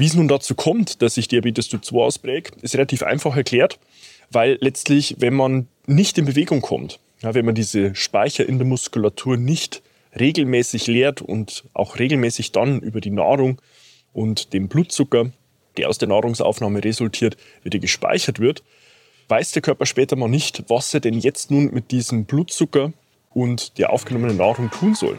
Wie es nun dazu kommt, dass sich Diabetes Typ 2 ausprägt, ist relativ einfach erklärt, weil letztlich, wenn man nicht in Bewegung kommt, ja, wenn man diese Speicher in der Muskulatur nicht regelmäßig leert und auch regelmäßig dann über die Nahrung und den Blutzucker, der aus der Nahrungsaufnahme resultiert, wieder gespeichert wird, weiß der Körper später mal nicht, was er denn jetzt nun mit diesem Blutzucker und der aufgenommenen Nahrung tun soll.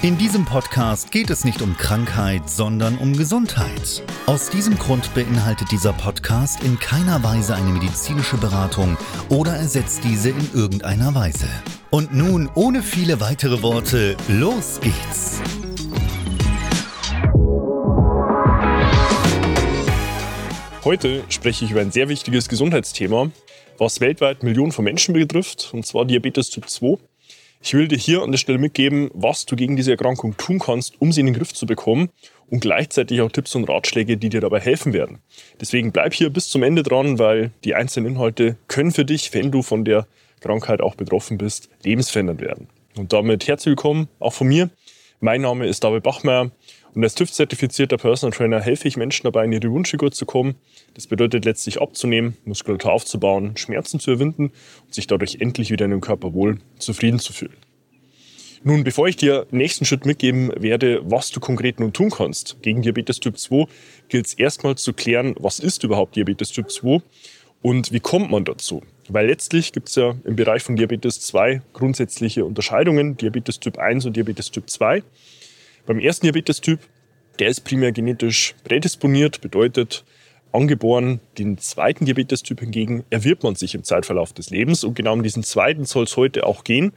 In diesem Podcast geht es nicht um Krankheit, sondern um Gesundheit. Aus diesem Grund beinhaltet dieser Podcast in keiner Weise eine medizinische Beratung oder ersetzt diese in irgendeiner Weise. Und nun, ohne viele weitere Worte, los geht's! Heute spreche ich über ein sehr wichtiges Gesundheitsthema, was weltweit Millionen von Menschen betrifft, und zwar Diabetes Typ 2. Ich will dir hier an der Stelle mitgeben, was du gegen diese Erkrankung tun kannst, um sie in den Griff zu bekommen und gleichzeitig auch Tipps und Ratschläge, die dir dabei helfen werden. Deswegen bleib hier bis zum Ende dran, weil die einzelnen Inhalte können für dich, wenn du von der Krankheit auch betroffen bist, lebensverändernd werden. Und damit herzlich willkommen auch von mir. Mein Name ist David Bachmeier und als TÜV-zertifizierter Personal Trainer helfe ich Menschen dabei, in ihre Wunschfigur zu kommen. Das bedeutet letztlich abzunehmen, Muskulatur aufzubauen, Schmerzen zu überwinden und sich dadurch endlich wieder in dem Körper wohl zufrieden zu fühlen. Nun, bevor ich dir nächsten Schritt mitgeben werde, was du konkret nun tun kannst gegen Diabetes Typ 2, gilt es erstmal zu klären, was ist überhaupt Diabetes Typ 2 und wie kommt man dazu? Weil letztlich gibt es ja im Bereich von Diabetes 2 grundsätzliche Unterscheidungen, Diabetes Typ 1 und Diabetes Typ 2. Beim ersten Diabetes-Typ, der ist primär genetisch prädisponiert, bedeutet angeboren. Den zweiten Diabetes-Typ hingegen erwirbt man sich im Zeitverlauf des Lebens und genau um diesen zweiten soll es heute auch gehen.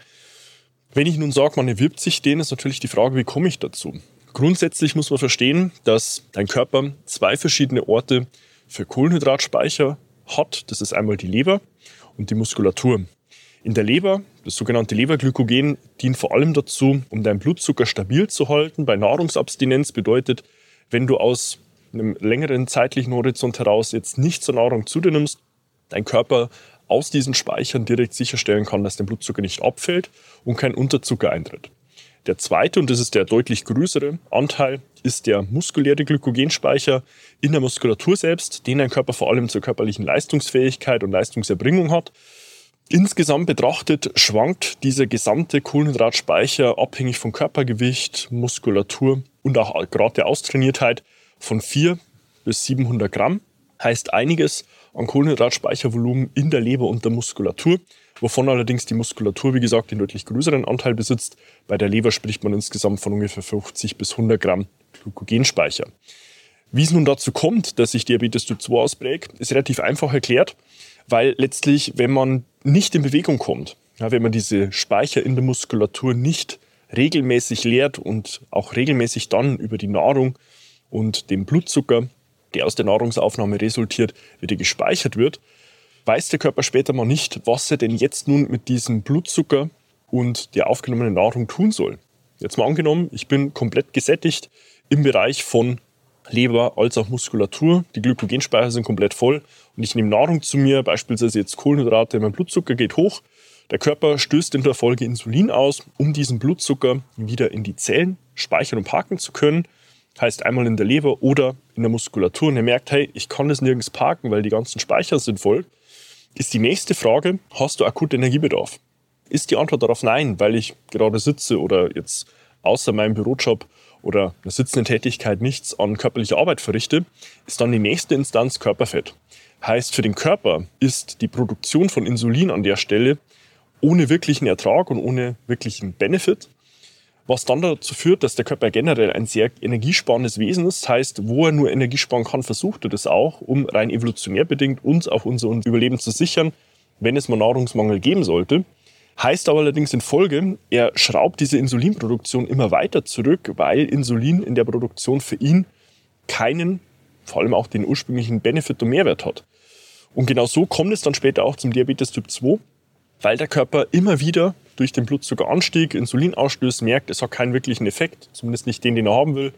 Wenn ich nun sage, man erwirbt sich den, ist natürlich die Frage, wie komme ich dazu? Grundsätzlich muss man verstehen, dass dein Körper zwei verschiedene Orte für Kohlenhydratspeicher hat. Das ist einmal die Leber und die Muskulatur. In der Leber, das sogenannte Leberglykogen, dient vor allem dazu, um deinen Blutzucker stabil zu halten. Bei Nahrungsabstinenz bedeutet, wenn du aus einem längeren zeitlichen Horizont heraus jetzt nicht zur Nahrung zu dir nimmst, dein Körper aus diesen Speichern direkt sicherstellen kann, dass dein Blutzucker nicht abfällt und kein Unterzucker eintritt. Der zweite, und das ist der deutlich größere Anteil, ist der muskuläre Glykogenspeicher in der Muskulatur selbst, den dein Körper vor allem zur körperlichen Leistungsfähigkeit und Leistungserbringung hat. Insgesamt betrachtet schwankt dieser gesamte Kohlenhydratspeicher abhängig von Körpergewicht, Muskulatur und auch gerade der Austrainiertheit von 4 bis 700 Gramm. Heißt einiges an Kohlenhydratspeichervolumen in der Leber und der Muskulatur wovon allerdings die Muskulatur, wie gesagt, den deutlich größeren Anteil besitzt. Bei der Leber spricht man insgesamt von ungefähr 50 bis 100 Gramm Glykogenspeicher. Wie es nun dazu kommt, dass sich Diabetes Typ 2 ausprägt, ist relativ einfach erklärt, weil letztlich, wenn man nicht in Bewegung kommt, ja, wenn man diese Speicher in der Muskulatur nicht regelmäßig leert und auch regelmäßig dann über die Nahrung und den Blutzucker, der aus der Nahrungsaufnahme resultiert, wieder gespeichert wird, weiß der Körper später mal nicht, was er denn jetzt nun mit diesem Blutzucker und der aufgenommenen Nahrung tun soll. Jetzt mal angenommen, ich bin komplett gesättigt im Bereich von Leber als auch Muskulatur. Die Glykogenspeicher sind komplett voll und ich nehme Nahrung zu mir, beispielsweise jetzt Kohlenhydrate, mein Blutzucker geht hoch. Der Körper stößt in der Folge Insulin aus, um diesen Blutzucker wieder in die Zellen speichern und parken zu können. Heißt einmal in der Leber oder in der Muskulatur und er merkt, hey, ich kann das nirgends parken, weil die ganzen Speicher sind voll ist die nächste Frage, hast du akut Energiebedarf? Ist die Antwort darauf nein, weil ich gerade sitze oder jetzt außer meinem Bürojob oder einer sitzenden Tätigkeit nichts an körperlicher Arbeit verrichte, ist dann die nächste Instanz Körperfett. Heißt, für den Körper ist die Produktion von Insulin an der Stelle ohne wirklichen Ertrag und ohne wirklichen Benefit, was dann dazu führt, dass der Körper generell ein sehr energiesparendes Wesen ist. Heißt, wo er nur Energie sparen kann, versucht er das auch, um rein evolutionär bedingt uns auch unser Überleben zu sichern, wenn es mal Nahrungsmangel geben sollte. Heißt aber allerdings in Folge, er schraubt diese Insulinproduktion immer weiter zurück, weil Insulin in der Produktion für ihn keinen, vor allem auch den ursprünglichen Benefit und Mehrwert hat. Und genau so kommt es dann später auch zum Diabetes Typ 2, weil der Körper immer wieder durch den Blutzuckeranstieg, Insulinausstöß merkt, es hat keinen wirklichen Effekt, zumindest nicht den, den er haben will,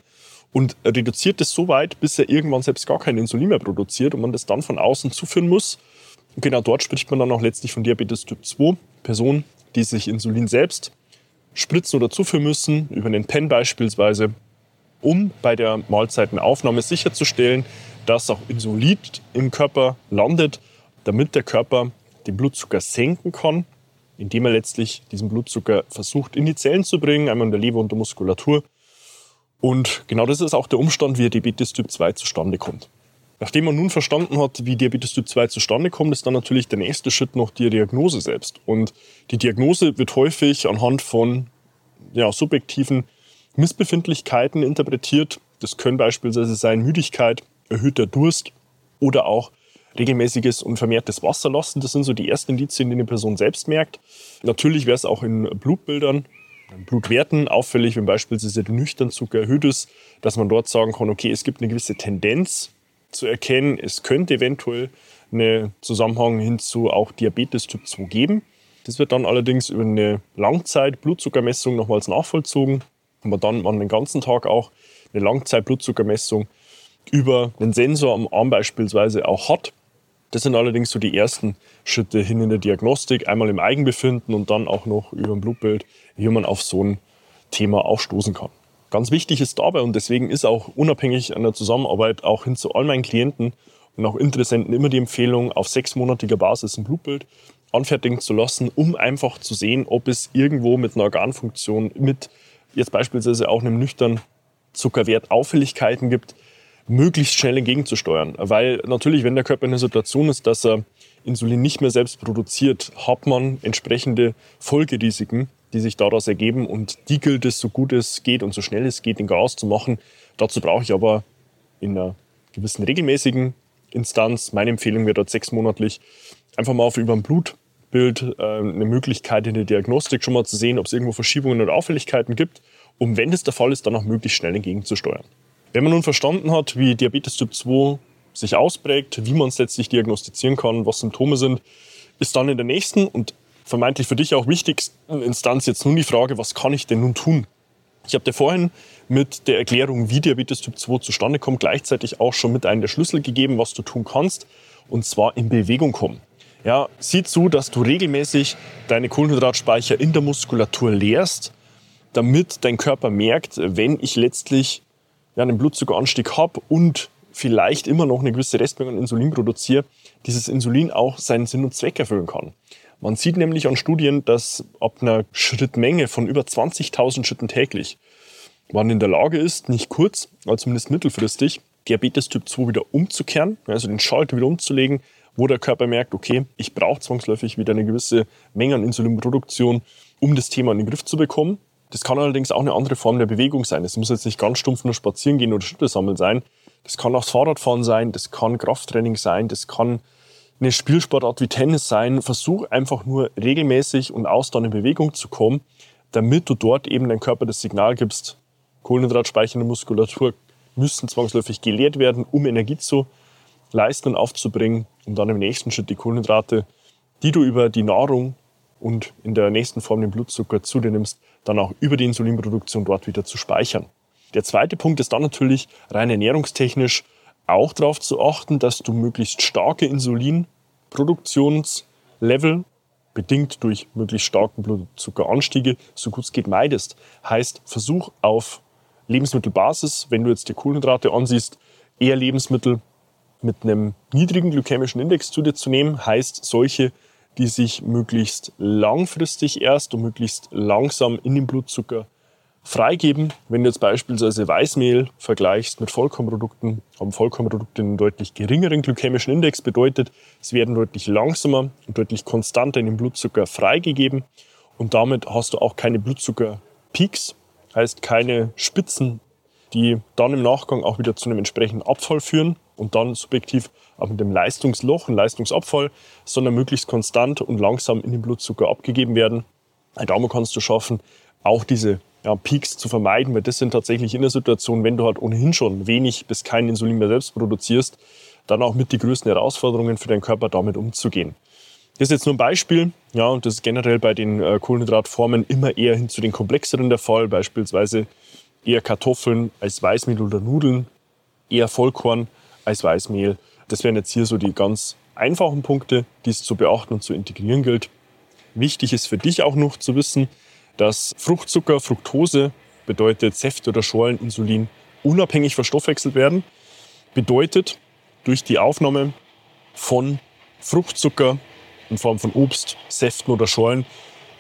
und reduziert es so weit, bis er irgendwann selbst gar kein Insulin mehr produziert und man das dann von außen zuführen muss. Und genau dort spricht man dann auch letztlich von Diabetes Typ 2. Personen, die sich Insulin selbst spritzen oder zuführen müssen, über den Pen beispielsweise, um bei der Mahlzeitenaufnahme sicherzustellen, dass auch Insulin im Körper landet, damit der Körper den Blutzucker senken kann, indem er letztlich diesen Blutzucker versucht in die Zellen zu bringen, einmal in der Leber und der Muskulatur. Und genau das ist auch der Umstand, wie Diabetes Typ 2 zustande kommt. Nachdem man nun verstanden hat, wie Diabetes Typ 2 zustande kommt, ist dann natürlich der nächste Schritt noch die Diagnose selbst. Und die Diagnose wird häufig anhand von ja, subjektiven Missbefindlichkeiten interpretiert. Das können beispielsweise sein Müdigkeit, erhöhter Durst oder auch regelmäßiges und vermehrtes Wasserlassen. Das sind so die ersten Indizien, die eine Person selbst merkt. Natürlich wäre es auch in Blutbildern, in Blutwerten auffällig, wenn beispielsweise der Nüchternzucker erhöht ist, dass man dort sagen kann, okay, es gibt eine gewisse Tendenz zu erkennen, es könnte eventuell einen Zusammenhang hin zu auch Diabetes Typ 2 geben. Das wird dann allerdings über eine Langzeit-Blutzuckermessung nochmals nachvollzogen, man dann an den ganzen Tag auch eine Langzeit-Blutzuckermessung über einen Sensor am Arm beispielsweise auch hat. Das sind allerdings so die ersten Schritte hin in der Diagnostik, einmal im Eigenbefinden und dann auch noch über ein Blutbild, wie man auf so ein Thema aufstoßen kann. Ganz wichtig ist dabei und deswegen ist auch unabhängig an der Zusammenarbeit auch hin zu all meinen Klienten und auch Interessenten immer die Empfehlung, auf sechsmonatiger Basis ein Blutbild anfertigen zu lassen, um einfach zu sehen, ob es irgendwo mit einer Organfunktion, mit jetzt beispielsweise auch einem nüchternen Zuckerwert Auffälligkeiten gibt, möglichst schnell entgegenzusteuern. Weil natürlich, wenn der Körper in der Situation ist, dass er Insulin nicht mehr selbst produziert, hat man entsprechende Folgerisiken, die sich daraus ergeben. Und die gilt es, so gut es geht und so schnell es geht, in Gas zu machen. Dazu brauche ich aber in einer gewissen regelmäßigen Instanz, meine Empfehlung wäre dort sechsmonatlich, einfach mal auf über ein Blutbild äh, eine Möglichkeit in der Diagnostik schon mal zu sehen, ob es irgendwo Verschiebungen oder Auffälligkeiten gibt, um, wenn es der Fall ist, dann auch möglichst schnell entgegenzusteuern. Wenn man nun verstanden hat, wie Diabetes Typ 2 sich ausprägt, wie man es letztlich diagnostizieren kann, was Symptome sind, ist dann in der nächsten und vermeintlich für dich auch wichtigsten Instanz jetzt nun die Frage, was kann ich denn nun tun? Ich habe dir vorhin mit der Erklärung, wie Diabetes Typ 2 zustande kommt, gleichzeitig auch schon mit einem der Schlüssel gegeben, was du tun kannst, und zwar in Bewegung kommen. Ja, sieh zu, dass du regelmäßig deine Kohlenhydratspeicher in der Muskulatur leerst, damit dein Körper merkt, wenn ich letztlich einen Blutzuckeranstieg habe und vielleicht immer noch eine gewisse Restmenge an Insulin produziere, dieses Insulin auch seinen Sinn und Zweck erfüllen kann. Man sieht nämlich an Studien, dass ab einer Schrittmenge von über 20.000 Schritten täglich man in der Lage ist, nicht kurz, aber zumindest mittelfristig, Diabetes Typ 2 wieder umzukehren, also den Schalter wieder umzulegen, wo der Körper merkt, okay, ich brauche zwangsläufig wieder eine gewisse Menge an Insulinproduktion, um das Thema in den Griff zu bekommen. Das kann allerdings auch eine andere Form der Bewegung sein. Es muss jetzt nicht ganz stumpf nur spazieren gehen oder Schritte sammeln sein. Das kann auch das Fahrradfahren sein, das kann Krafttraining sein, das kann eine Spielsportart wie Tennis sein. Versuch einfach nur regelmäßig und ausdauernd in Bewegung zu kommen, damit du dort eben deinem Körper das Signal gibst, kohlenhydratspeichernde Muskulatur müssen zwangsläufig geleert werden, um Energie zu leisten und aufzubringen, um dann im nächsten Schritt die Kohlenhydrate, die du über die Nahrung und in der nächsten Form den Blutzucker zu dir nimmst, dann auch über die Insulinproduktion dort wieder zu speichern. Der zweite Punkt ist dann natürlich rein ernährungstechnisch auch darauf zu achten, dass du möglichst starke Insulinproduktionslevel bedingt durch möglichst starken Blutzuckeranstiege so gut es geht meidest. Heißt, versuch auf Lebensmittelbasis, wenn du jetzt die Kohlenhydrate ansiehst, eher Lebensmittel mit einem niedrigen glykämischen Index zu dir zu nehmen, heißt solche, die sich möglichst langfristig erst und möglichst langsam in den Blutzucker freigeben. Wenn du jetzt beispielsweise Weißmehl vergleichst mit Vollkornprodukten, haben Vollkornprodukte einen deutlich geringeren glykämischen Index, bedeutet, es werden deutlich langsamer und deutlich konstanter in den Blutzucker freigegeben und damit hast du auch keine Blutzuckerpeaks, heißt keine Spitzen, die dann im Nachgang auch wieder zu einem entsprechenden Abfall führen und dann subjektiv auch mit dem Leistungsloch, ein Leistungsabfall, sondern möglichst konstant und langsam in den Blutzucker abgegeben werden. Damit kannst du schaffen, auch diese ja, Peaks zu vermeiden, weil das sind tatsächlich in der Situation, wenn du halt ohnehin schon wenig bis kein Insulin mehr selbst produzierst, dann auch mit die größten Herausforderungen für deinen Körper damit umzugehen. Das ist jetzt nur ein Beispiel, ja, und das ist generell bei den äh, Kohlenhydratformen immer eher hin zu den komplexeren der Fall, beispielsweise eher Kartoffeln als Weißmehl oder Nudeln, eher Vollkorn als Weißmehl. Das wären jetzt hier so die ganz einfachen Punkte, die es zu beachten und zu integrieren gilt. Wichtig ist für dich auch noch zu wissen, dass Fruchtzucker, Fructose bedeutet Säfte oder Schorlen, Insulin unabhängig verstoffwechselt werden. Bedeutet, durch die Aufnahme von Fruchtzucker in Form von Obst, Säften oder Schorlen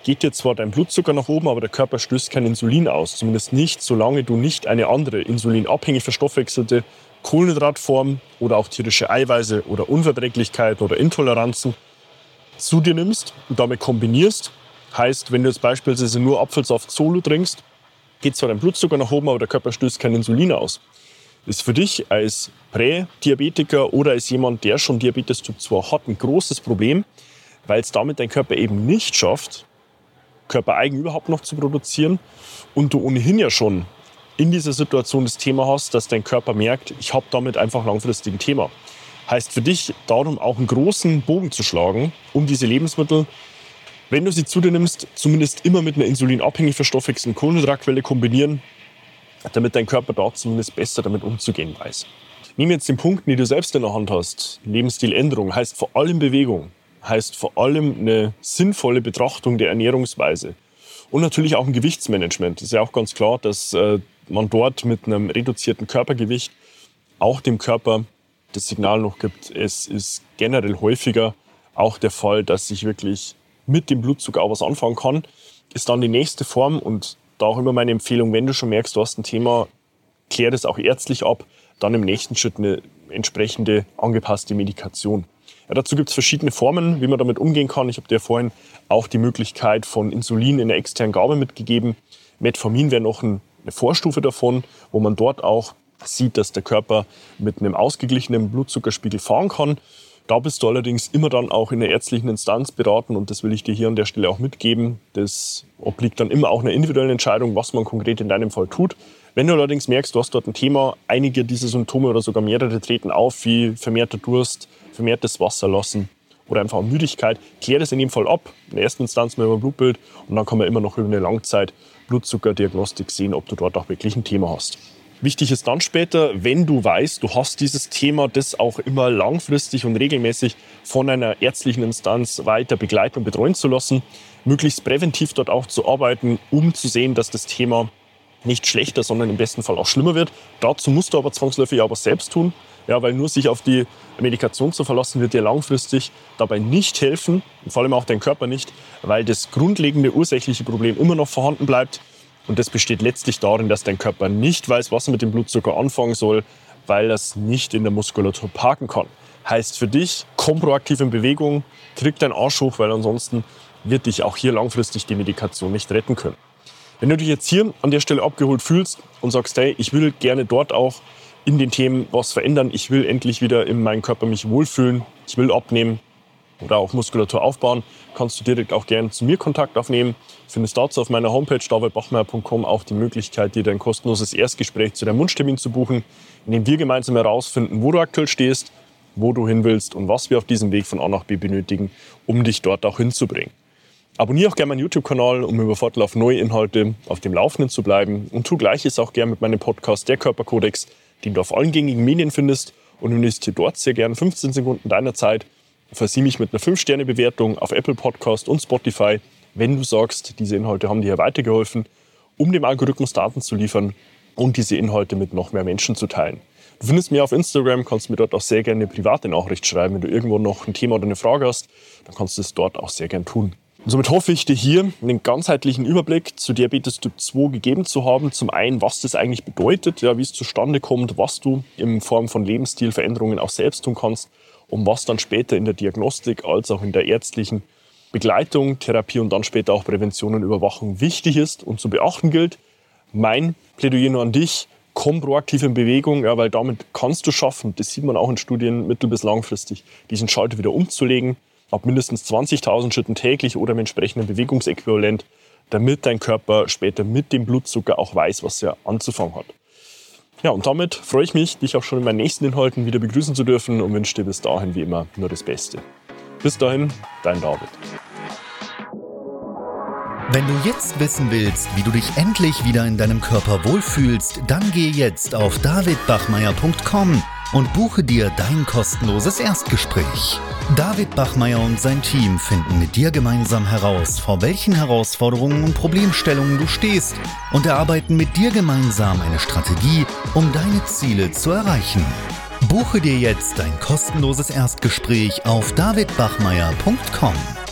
geht dir zwar dein Blutzucker nach oben, aber der Körper stößt kein Insulin aus. Zumindest nicht, solange du nicht eine andere insulinabhängig verstoffwechselte Kohlenhydratform oder auch tierische Eiweiße oder Unverträglichkeiten oder Intoleranzen zu dir nimmst und damit kombinierst Heißt, wenn du jetzt beispielsweise nur Apfelsaft solo trinkst, geht zwar dein Blutzucker nach oben, aber der Körper stößt kein Insulin aus. Ist für dich als Prädiabetiker oder als jemand, der schon Diabetes Typ 2 hat, ein großes Problem, weil es damit dein Körper eben nicht schafft, körpereigen überhaupt noch zu produzieren und du ohnehin ja schon in dieser Situation das Thema hast, dass dein Körper merkt, ich habe damit einfach langfristig ein Thema. Heißt für dich darum auch einen großen Bogen zu schlagen, um diese Lebensmittel wenn du sie zu dir nimmst, zumindest immer mit einer insulinabhängig verstoffwechselnden Kohlenhydratquelle kombinieren, damit dein Körper da zumindest besser damit umzugehen weiß. Nimm jetzt den Punkt, den du selbst in der Hand hast. Lebensstiländerung heißt vor allem Bewegung, heißt vor allem eine sinnvolle Betrachtung der Ernährungsweise. Und natürlich auch ein Gewichtsmanagement. Es ist ja auch ganz klar, dass äh, man dort mit einem reduzierten Körpergewicht auch dem Körper das Signal noch gibt, es ist generell häufiger auch der Fall, dass sich wirklich mit dem Blutzucker auch was anfangen kann, ist dann die nächste Form und da auch immer meine Empfehlung, wenn du schon merkst, du hast ein Thema, klär das auch ärztlich ab, dann im nächsten Schritt eine entsprechende angepasste Medikation. Ja, dazu gibt es verschiedene Formen, wie man damit umgehen kann. Ich habe dir vorhin auch die Möglichkeit von Insulin in der externen Gabe mitgegeben. Metformin wäre noch eine Vorstufe davon, wo man dort auch sieht, dass der Körper mit einem ausgeglichenen Blutzuckerspiegel fahren kann. Da bist du allerdings immer dann auch in der ärztlichen Instanz beraten und das will ich dir hier an der Stelle auch mitgeben. Das obliegt dann immer auch einer individuellen Entscheidung, was man konkret in deinem Fall tut. Wenn du allerdings merkst, du hast dort ein Thema, einige dieser Symptome oder sogar mehrere treten auf, wie vermehrter Durst, vermehrtes Wasserlassen oder einfach Müdigkeit, klär das in dem Fall ab. In der ersten Instanz mal über ein Blutbild und dann kann man immer noch über eine Langzeit Blutzuckerdiagnostik sehen, ob du dort auch wirklich ein Thema hast. Wichtig ist dann später, wenn du weißt, du hast dieses Thema, das auch immer langfristig und regelmäßig von einer ärztlichen Instanz weiter begleiten und betreuen zu lassen, möglichst präventiv dort auch zu arbeiten, um zu sehen, dass das Thema nicht schlechter, sondern im besten Fall auch schlimmer wird. Dazu musst du aber zwangsläufig was selbst tun, ja, weil nur sich auf die Medikation zu verlassen, wird dir langfristig dabei nicht helfen, vor allem auch dein Körper nicht, weil das grundlegende ursächliche Problem immer noch vorhanden bleibt. Und das besteht letztlich darin, dass dein Körper nicht weiß, was er mit dem Blutzucker anfangen soll, weil er es nicht in der Muskulatur parken kann. Heißt für dich, komm proaktiv in Bewegung, krieg deinen Arsch hoch, weil ansonsten wird dich auch hier langfristig die Medikation nicht retten können. Wenn du dich jetzt hier an der Stelle abgeholt fühlst und sagst, hey, ich will gerne dort auch in den Themen was verändern, ich will endlich wieder in meinem Körper mich wohlfühlen, ich will abnehmen, oder auch Muskulatur aufbauen, kannst du direkt auch gerne zu mir Kontakt aufnehmen. Findest dazu auf meiner Homepage davidbachmeier.com auch die Möglichkeit, dir dein kostenloses Erstgespräch zu deinem Wunschtermin zu buchen, in dem wir gemeinsam herausfinden, wo du aktuell stehst, wo du hin willst und was wir auf diesem Weg von A nach B benötigen, um dich dort auch hinzubringen. Abonniere auch gerne meinen YouTube-Kanal, um über Fortlauf neue Inhalte auf dem Laufenden zu bleiben. Und tu gleiches auch gerne mit meinem Podcast Der Körperkodex, den du auf allen gängigen Medien findest und investiere dort sehr gerne 15 Sekunden deiner Zeit versieh mich mit einer 5-Sterne-Bewertung auf Apple Podcast und Spotify, wenn du sagst, diese Inhalte haben dir weitergeholfen, um dem Algorithmus Daten zu liefern und diese Inhalte mit noch mehr Menschen zu teilen. Du findest mich auf Instagram, kannst mir dort auch sehr gerne eine private Nachricht schreiben. Wenn du irgendwo noch ein Thema oder eine Frage hast, dann kannst du es dort auch sehr gerne tun. Und somit hoffe ich dir hier einen ganzheitlichen Überblick zu Diabetes Typ 2 gegeben zu haben. Zum einen, was das eigentlich bedeutet, ja, wie es zustande kommt, was du in Form von Lebensstilveränderungen auch selbst tun kannst und was dann später in der Diagnostik als auch in der ärztlichen Begleitung, Therapie und dann später auch Prävention und Überwachung wichtig ist und zu beachten gilt. Mein Plädoyer nur an dich, komm proaktiv in Bewegung, ja, weil damit kannst du schaffen, das sieht man auch in Studien mittel- bis langfristig, diesen Schalter wieder umzulegen ab mindestens 20.000 Schritten täglich oder im entsprechenden Bewegungsäquivalent, damit dein Körper später mit dem Blutzucker auch weiß, was er anzufangen hat. Ja, und damit freue ich mich, dich auch schon in meinen nächsten Inhalten wieder begrüßen zu dürfen und wünsche dir bis dahin wie immer nur das Beste. Bis dahin, dein David. Wenn du jetzt wissen willst, wie du dich endlich wieder in deinem Körper wohlfühlst, dann geh jetzt auf davidbachmeier.com und buche dir dein kostenloses Erstgespräch. David Bachmeier und sein Team finden mit dir gemeinsam heraus, vor welchen Herausforderungen und Problemstellungen du stehst und erarbeiten mit dir gemeinsam eine Strategie, um deine Ziele zu erreichen. Buche dir jetzt dein kostenloses Erstgespräch auf davidbachmeier.com.